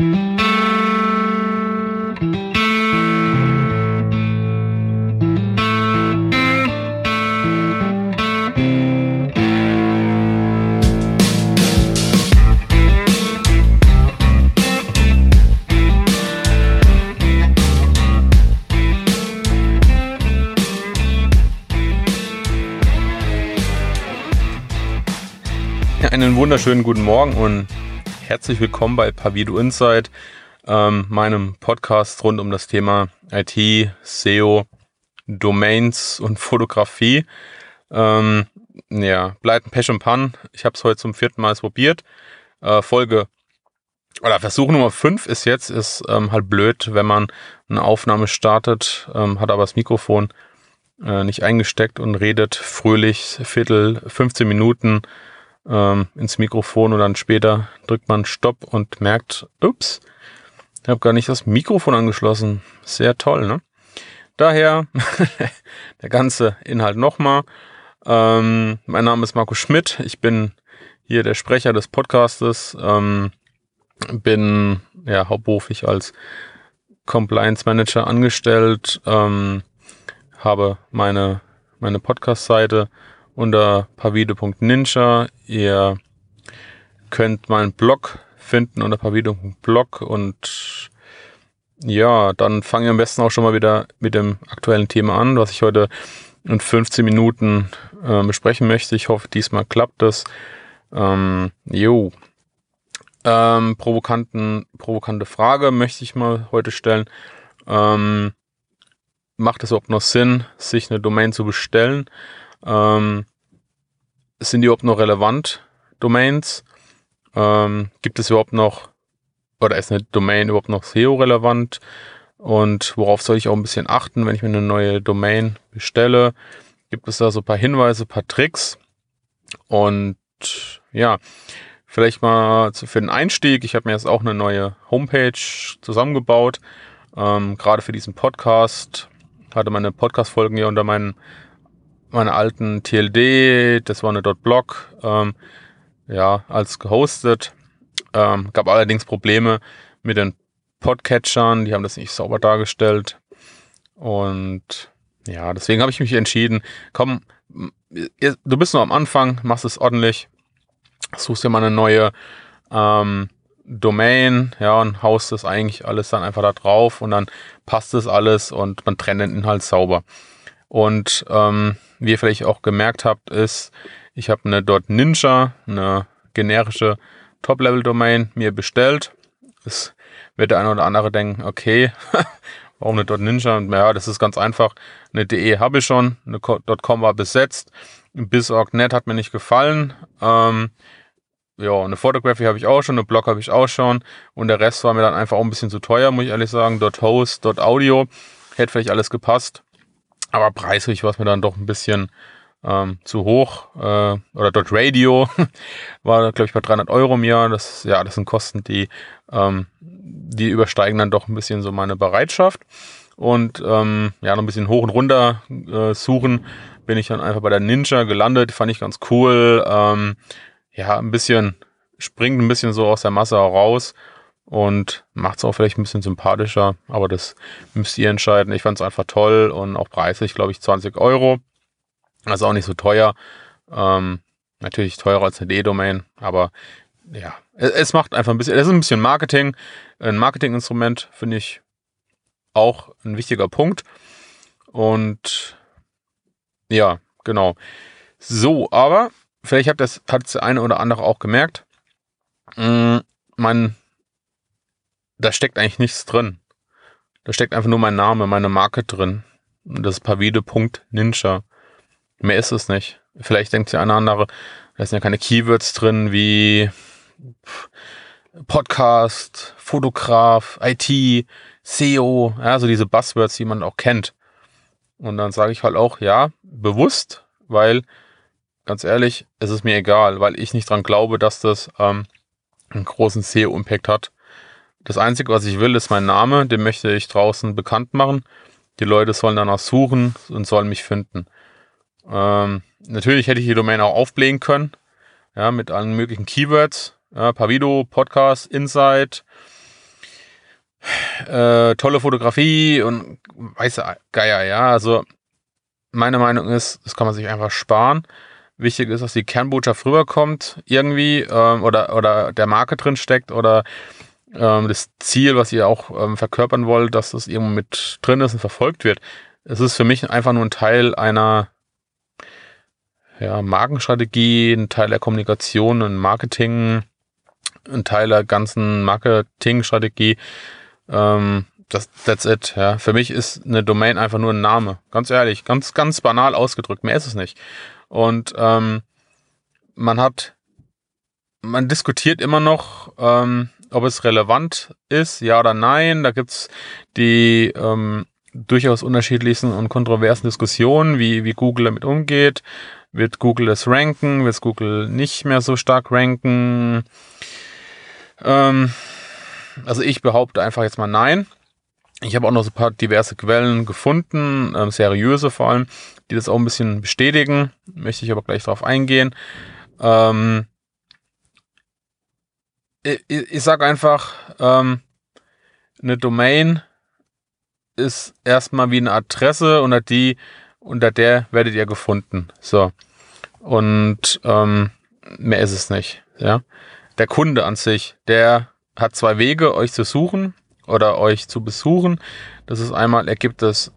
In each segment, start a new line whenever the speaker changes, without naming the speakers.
Einen wunderschönen guten Morgen und herzlich willkommen bei Pavido Insight, ähm, meinem Podcast rund um das Thema IT, SEO, Domains und Fotografie. Ähm, ja, Pleiten, Pech und Pan. Ich habe es heute zum vierten Mal probiert. Äh, Folge oder Versuch Nummer 5 ist jetzt, ist ähm, halt blöd, wenn man eine Aufnahme startet, ähm, hat aber das Mikrofon äh, nicht eingesteckt und redet fröhlich Viertel, 15 Minuten ähm, ins Mikrofon und dann später drückt man Stopp und merkt, ups, ich habe gar nicht das Mikrofon angeschlossen. Sehr toll, ne? Daher der ganze Inhalt nochmal. Ähm, mein Name ist Marco Schmidt. Ich bin hier der Sprecher des Podcastes. Ähm, bin ja hauptberuflich als Compliance Manager angestellt. Ähm, habe meine meine Podcast-Seite unter pavide.ninja. Ihr könnt meinen Blog finden unter pavide.blog und ja, dann fangen wir am besten auch schon mal wieder mit dem aktuellen Thema an, was ich heute in 15 Minuten äh, besprechen möchte. Ich hoffe, diesmal klappt das. Ähm, jo. Ähm, provokanten, provokante Frage möchte ich mal heute stellen. Ähm, macht es überhaupt noch Sinn, sich eine Domain zu bestellen? Ähm, sind die überhaupt noch relevant, Domains? Ähm, gibt es überhaupt noch, oder ist eine Domain überhaupt noch SEO-relevant? Und worauf soll ich auch ein bisschen achten, wenn ich mir eine neue Domain bestelle? Gibt es da so ein paar Hinweise, ein paar Tricks? Und ja, vielleicht mal für den Einstieg. Ich habe mir jetzt auch eine neue Homepage zusammengebaut. Ähm, gerade für diesen Podcast. Hatte meine Podcast-Folgen hier unter meinen meine alten TLD, das war eine .blog, ähm, ja, als gehostet. Ähm, gab allerdings Probleme mit den Podcatchern, die haben das nicht sauber dargestellt. Und ja, deswegen habe ich mich entschieden, komm, du bist noch am Anfang, machst es ordentlich, suchst dir mal eine neue ähm, Domain, ja, und haust das eigentlich alles dann einfach da drauf und dann passt das alles und man trennt den Inhalt sauber. Und ähm, wie ihr vielleicht auch gemerkt habt, ist, ich habe eine Ninja, eine generische Top-Level-Domain mir bestellt. Es wird der eine oder andere denken, okay, warum eine Ninja? Ja, das ist ganz einfach. Eine DE habe ich schon, eine .com war besetzt. BizOrg.net hat mir nicht gefallen. Ähm, ja, eine Photography habe ich auch schon, eine Blog habe ich auch schon und der Rest war mir dann einfach auch ein bisschen zu teuer, muss ich ehrlich sagen. .host, .audio hätte vielleicht alles gepasst. Aber preislich war es mir dann doch ein bisschen ähm, zu hoch. Äh, oder dort Radio war, glaube ich, bei 300 Euro im Jahr. Das, ja, das sind Kosten, die, ähm, die übersteigen dann doch ein bisschen so meine Bereitschaft. Und ähm, ja, noch ein bisschen hoch und runter äh, suchen, bin ich dann einfach bei der Ninja gelandet. Fand ich ganz cool. Ähm, ja, ein bisschen, springt ein bisschen so aus der Masse heraus und macht es auch vielleicht ein bisschen sympathischer, aber das müsst ihr entscheiden. Ich fand es einfach toll und auch preislich, glaube ich, 20 Euro. Also auch nicht so teuer. Ähm, natürlich teurer als eine D-Domain, aber ja, es, macht einfach ein bisschen, es ist ein bisschen Marketing. Ein Marketinginstrument finde ich auch ein wichtiger Punkt. Und ja, genau. So, aber vielleicht hat das, hat das eine oder andere auch gemerkt. Mm, mein da steckt eigentlich nichts drin. Da steckt einfach nur mein Name, meine Marke drin. Das ist pavide.ninja. Mehr ist es nicht. Vielleicht denkt sich einer andere, da sind ja keine Keywords drin wie Podcast, Fotograf, IT, SEO, ja, so diese Buzzwords, die man auch kennt. Und dann sage ich halt auch, ja, bewusst, weil, ganz ehrlich, es ist mir egal, weil ich nicht dran glaube, dass das ähm, einen großen SEO-Impact hat. Das Einzige, was ich will, ist mein Name. Den möchte ich draußen bekannt machen. Die Leute sollen danach suchen und sollen mich finden. Ähm, natürlich hätte ich die Domain auch aufblähen können. Ja, mit allen möglichen Keywords. Ja, Pavido, Podcast, Insight, äh, tolle Fotografie und weiße Geier, ja. Also meine Meinung ist, das kann man sich einfach sparen. Wichtig ist, dass die Kernbotschaft rüberkommt irgendwie ähm, oder, oder der Marke drin steckt oder ähm, das Ziel, was ihr auch ähm, verkörpern wollt, dass das irgendwo mit drin ist und verfolgt wird. Es ist für mich einfach nur ein Teil einer ja, Markenstrategie, ein Teil der Kommunikation, ein Marketing, ein Teil der ganzen Marketingstrategie. Ähm, das, that's it. Ja. Für mich ist eine Domain einfach nur ein Name. Ganz ehrlich, ganz, ganz banal ausgedrückt. Mehr ist es nicht. Und ähm, man hat, man diskutiert immer noch, ähm, ob es relevant ist, ja oder nein. Da gibt's die ähm, durchaus unterschiedlichsten und kontroversen Diskussionen, wie, wie Google damit umgeht. Wird Google es ranken? Wird Google nicht mehr so stark ranken? Ähm, also ich behaupte einfach jetzt mal nein. Ich habe auch noch so ein paar diverse Quellen gefunden, ähm, seriöse vor allem, die das auch ein bisschen bestätigen. Möchte ich aber gleich darauf eingehen. Ähm, ich, ich sage einfach, ähm, eine Domain ist erstmal wie eine Adresse, unter die, unter der werdet ihr gefunden. So. Und ähm, mehr ist es nicht. Ja. Der Kunde an sich, der hat zwei Wege, euch zu suchen oder euch zu besuchen. Das ist einmal, er gibt es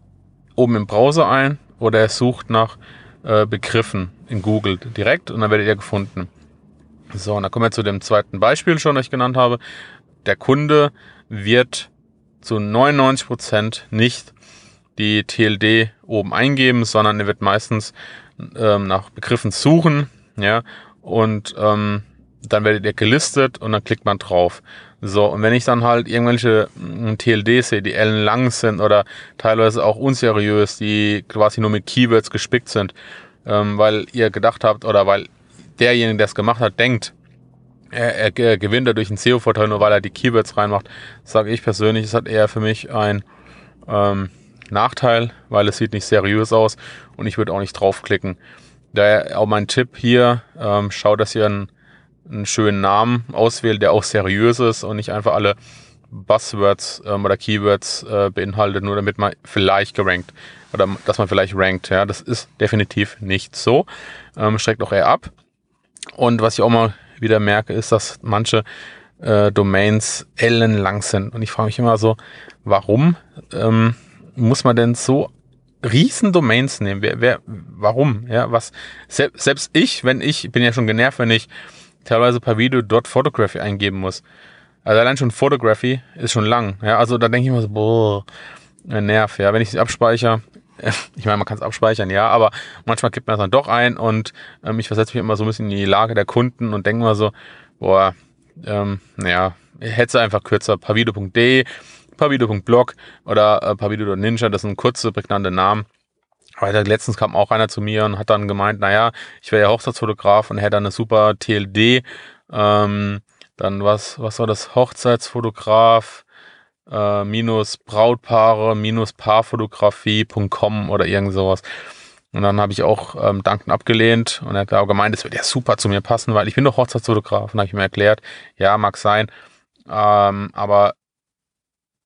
oben im Browser ein oder er sucht nach äh, Begriffen in Google direkt und dann werdet ihr gefunden. So, und dann kommen wir zu dem zweiten Beispiel schon, das ich genannt habe. Der Kunde wird zu 99 Prozent nicht die TLD oben eingeben, sondern er wird meistens ähm, nach Begriffen suchen, ja, und ähm, dann werdet ihr gelistet und dann klickt man drauf. So, und wenn ich dann halt irgendwelche hm, TLDs sehe, die ellenlang sind oder teilweise auch unseriös, die quasi nur mit Keywords gespickt sind, ähm, weil ihr gedacht habt oder weil derjenige, der es gemacht hat, denkt, er, er, er gewinnt dadurch einen SEO-Vorteil, nur weil er die Keywords reinmacht, sage ich persönlich, es hat eher für mich ein ähm, Nachteil, weil es sieht nicht seriös aus und ich würde auch nicht draufklicken. Daher auch mein Tipp hier, ähm, schaut, dass ihr einen, einen schönen Namen auswählt, der auch seriös ist und nicht einfach alle Buzzwords ähm, oder Keywords äh, beinhaltet, nur damit man vielleicht gerankt oder dass man vielleicht rankt. Ja, das ist definitiv nicht so. Ähm, streckt auch eher ab. Und was ich auch mal wieder merke, ist, dass manche äh, Domains ellenlang sind. Und ich frage mich immer so, warum? Ähm, muss man denn so riesen Domains nehmen? Wer, wer, warum? Ja, was, selbst, selbst ich, wenn ich, bin ja schon genervt, wenn ich teilweise per Video dort Photography eingeben muss. Also allein schon Photography ist schon lang. Ja, also da denke ich immer so, boah, nerv, ja. Wenn ich abspeichere, ich meine, man kann es abspeichern, ja, aber manchmal gibt man es dann doch ein und ähm, ich versetze mich immer so ein bisschen in die Lage der Kunden und denke mal so, boah, ähm, naja, hätte einfach kürzer, pavido.de pavido.blog oder äh, pavido.ninja, das sind kurze, prägnante Namen. Weil letztens kam auch einer zu mir und hat dann gemeint, naja, ich wäre ja Hochzeitsfotograf und hätte eine super TLD. Ähm, dann was, was war das? Hochzeitsfotograf äh, minus Brautpaare minus Paarfotografie.com oder irgend sowas. Und dann habe ich auch ähm, Danken abgelehnt und er hat auch gemeint, es wird ja super zu mir passen, weil ich bin doch Hochzeitsfotograf. Und habe ich mir erklärt, ja, mag sein, ähm, aber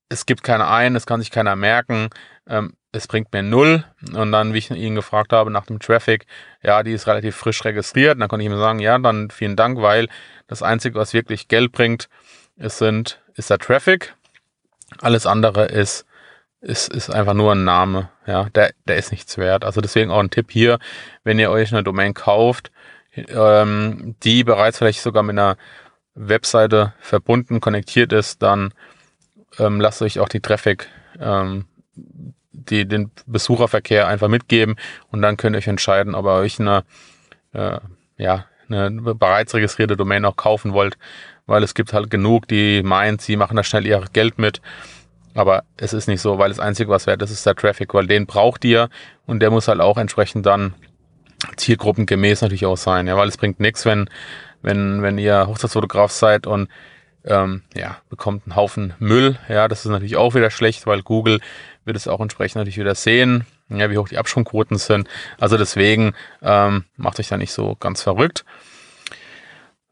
es gibt keine ein, es kann sich keiner merken, ähm, es bringt mir null. Und dann, wie ich ihn gefragt habe nach dem Traffic, ja, die ist relativ frisch registriert. Und dann konnte ich ihm sagen, ja, dann vielen Dank, weil das Einzige, was wirklich Geld bringt, ist, sind, ist der Traffic. Alles andere ist, ist, ist einfach nur ein Name. Ja, der, der ist nichts wert. Also deswegen auch ein Tipp hier, wenn ihr euch eine Domain kauft, ähm, die bereits vielleicht sogar mit einer Webseite verbunden, konnektiert ist, dann ähm, lasst euch auch die Traffic, ähm, die, den Besucherverkehr einfach mitgeben und dann könnt ihr euch entscheiden, ob ihr euch eine, äh, ja, eine bereits registrierte Domain auch kaufen wollt, weil es gibt halt genug, die meinen, sie machen da schnell ihr Geld mit. Aber es ist nicht so, weil das Einzige, was wert ist, ist der Traffic, weil den braucht ihr und der muss halt auch entsprechend dann zielgruppengemäß natürlich auch sein, ja, weil es bringt nichts, wenn, wenn, wenn ihr Hochzeitsfotograf seid und ähm, ja, bekommt einen Haufen Müll. Ja, das ist natürlich auch wieder schlecht, weil Google wird es auch entsprechend natürlich wieder sehen, ja, wie hoch die Absprungquoten sind. Also deswegen ähm, macht euch da nicht so ganz verrückt.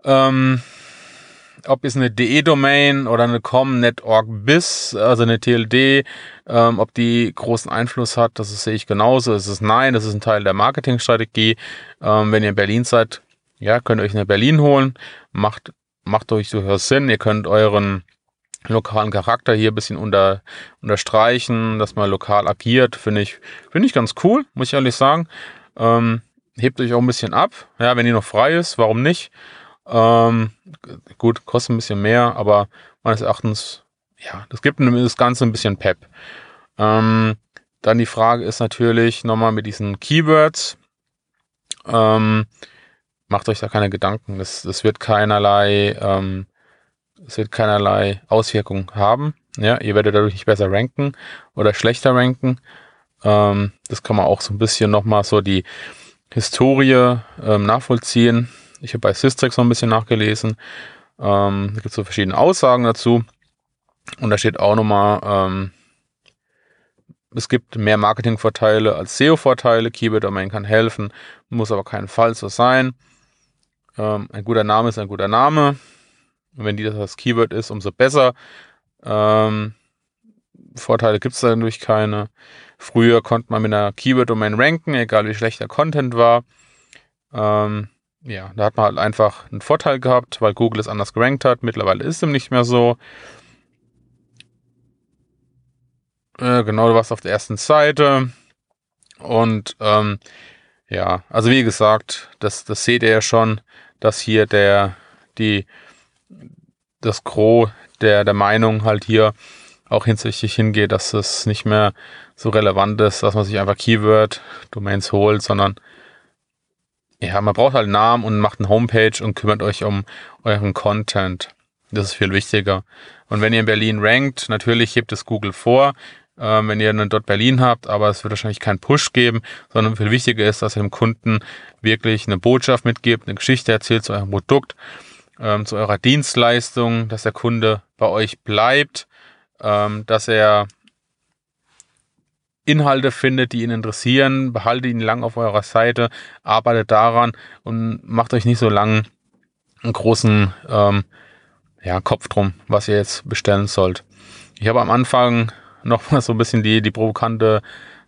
Ähm, ob es eine DE-Domain oder eine com.net.org bis, also eine TLD, ähm, ob die großen Einfluss hat, das sehe ich genauso. Es ist nein, das ist ein Teil der Marketingstrategie. Ähm, wenn ihr in Berlin seid, ja, könnt ihr euch eine Berlin holen. Macht, macht euch durchaus Sinn. Ihr könnt euren lokalen Charakter hier ein bisschen unter, unterstreichen, dass man lokal agiert, finde ich, finde ich ganz cool, muss ich ehrlich sagen. Ähm, hebt euch auch ein bisschen ab. Ja, wenn ihr noch frei ist, warum nicht? Ähm, gut, kostet ein bisschen mehr, aber meines Erachtens, ja, das gibt das Ganze ein bisschen Pep. Ähm, dann die Frage ist natürlich nochmal mit diesen Keywords. Ähm, macht euch da keine Gedanken. Das, das wird keinerlei, ähm, es wird keinerlei Auswirkungen haben. Ja, ihr werdet dadurch nicht besser ranken oder schlechter ranken. Ähm, das kann man auch so ein bisschen nochmal so die Historie ähm, nachvollziehen. Ich habe bei Systrix noch ein bisschen nachgelesen. Ähm, da gibt es so verschiedene Aussagen dazu. Und da steht auch nochmal, ähm, es gibt mehr Marketingvorteile als SEO-Vorteile. Keyword Domain kann helfen, muss aber keinen Fall so sein. Ähm, ein guter Name ist ein guter Name. Und wenn die das als Keyword ist, umso besser. Ähm, Vorteile gibt es dadurch keine. Früher konnte man mit einer Keyword-Domain ranken, egal wie schlecht der Content war. Ähm, ja, da hat man halt einfach einen Vorteil gehabt, weil Google es anders gerankt hat. Mittlerweile ist es nicht mehr so. Äh, genau, du warst auf der ersten Seite. Und ähm, ja, also wie gesagt, das, das seht ihr ja schon, dass hier der, die, das Gros der, der Meinung halt hier auch hinsichtlich hingeht, dass es nicht mehr so relevant ist, dass man sich einfach Keyword-Domains holt, sondern ja, man braucht halt einen Namen und macht eine Homepage und kümmert euch um euren Content. Das ist viel wichtiger. Und wenn ihr in Berlin rankt, natürlich hebt es Google vor, äh, wenn ihr einen dort Berlin habt, aber es wird wahrscheinlich keinen Push geben, sondern viel wichtiger ist, dass ihr dem Kunden wirklich eine Botschaft mitgebt, eine Geschichte erzählt zu eurem Produkt, ähm, zu eurer Dienstleistung, dass der Kunde bei euch bleibt, ähm, dass er Inhalte findet, die ihn interessieren, behaltet ihn lang auf eurer Seite, arbeitet daran und macht euch nicht so lang einen großen ähm, ja, Kopf drum, was ihr jetzt bestellen sollt. Ich habe am Anfang noch mal so ein bisschen die, die provokante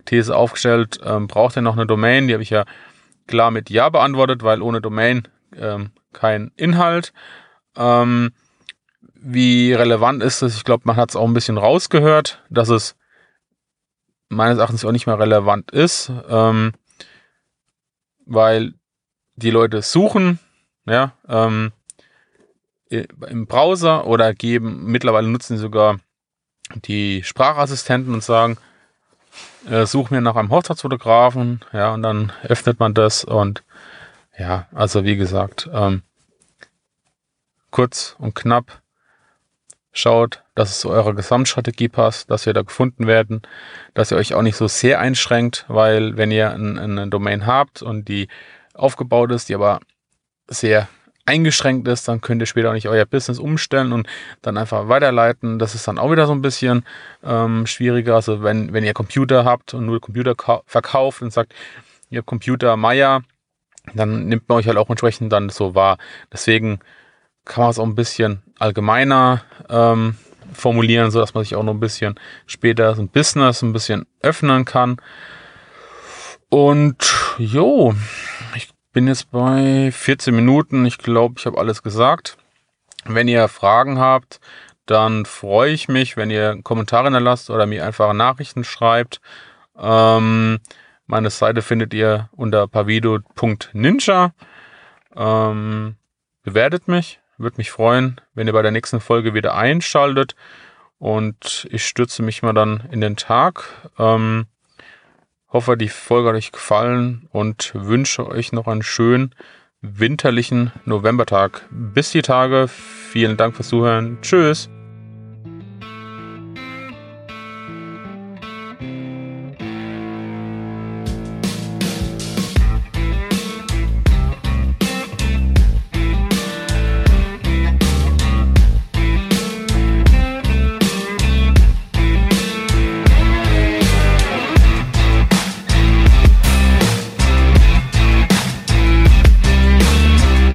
These aufgestellt, ähm, braucht ihr noch eine Domain? Die habe ich ja klar mit Ja beantwortet, weil ohne Domain ähm, kein Inhalt. Ähm, wie relevant ist es? Ich glaube, man hat es auch ein bisschen rausgehört, dass es meines Erachtens auch nicht mehr relevant ist, ähm, weil die Leute suchen, ja, ähm, im Browser oder geben, mittlerweile nutzen sogar die Sprachassistenten und sagen, äh, such mir nach einem Hochzeitsfotografen, ja, und dann öffnet man das und ja, also wie gesagt, ähm, kurz und knapp, schaut, dass es zu eurer Gesamtstrategie passt, dass ihr da gefunden werden, dass ihr euch auch nicht so sehr einschränkt, weil wenn ihr ein, eine Domain habt und die aufgebaut ist, die aber sehr eingeschränkt ist, dann könnt ihr später auch nicht euer Business umstellen und dann einfach weiterleiten. Das ist dann auch wieder so ein bisschen ähm, schwieriger. Also wenn, wenn ihr Computer habt und nur Computer verkauft und sagt, ihr habt Computer Meier, dann nimmt man euch halt auch entsprechend dann so wahr. Deswegen kann man es auch ein bisschen allgemeiner ähm, formulieren, so dass man sich auch noch ein bisschen später so ein Business ein bisschen öffnen kann. Und jo, ich bin jetzt bei 14 Minuten. Ich glaube, ich habe alles gesagt. Wenn ihr Fragen habt, dann freue ich mich, wenn ihr Kommentare hinterlasst oder mir einfach Nachrichten schreibt. Ähm, meine Seite findet ihr unter pavido.ninja. Ähm, bewertet mich, würde mich freuen, wenn ihr bei der nächsten Folge wieder einschaltet. Und ich stürze mich mal dann in den Tag. Ähm, hoffe, die Folge hat euch gefallen und wünsche euch noch einen schönen winterlichen Novembertag. Bis die Tage. Vielen Dank fürs Zuhören. Tschüss.